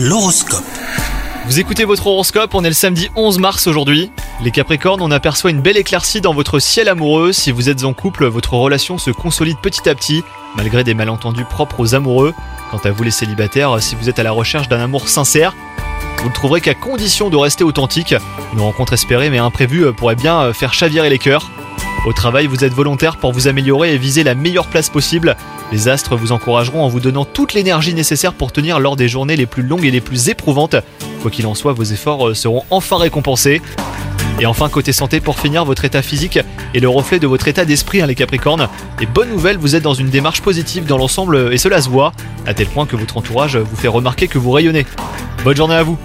L'horoscope. Vous écoutez votre horoscope, on est le samedi 11 mars aujourd'hui. Les Capricornes, on aperçoit une belle éclaircie dans votre ciel amoureux. Si vous êtes en couple, votre relation se consolide petit à petit, malgré des malentendus propres aux amoureux. Quant à vous les célibataires, si vous êtes à la recherche d'un amour sincère, vous ne trouverez qu'à condition de rester authentique. Une rencontre espérée mais imprévue pourrait bien faire chavirer les cœurs. Au travail, vous êtes volontaire pour vous améliorer et viser la meilleure place possible. Les astres vous encourageront en vous donnant toute l'énergie nécessaire pour tenir lors des journées les plus longues et les plus éprouvantes. Quoi qu'il en soit, vos efforts euh, seront enfin récompensés. Et enfin, côté santé, pour finir, votre état physique est le reflet de votre état d'esprit, hein, les Capricornes. Et bonne nouvelle, vous êtes dans une démarche positive dans l'ensemble et cela se voit, à tel point que votre entourage vous fait remarquer que vous rayonnez. Bonne journée à vous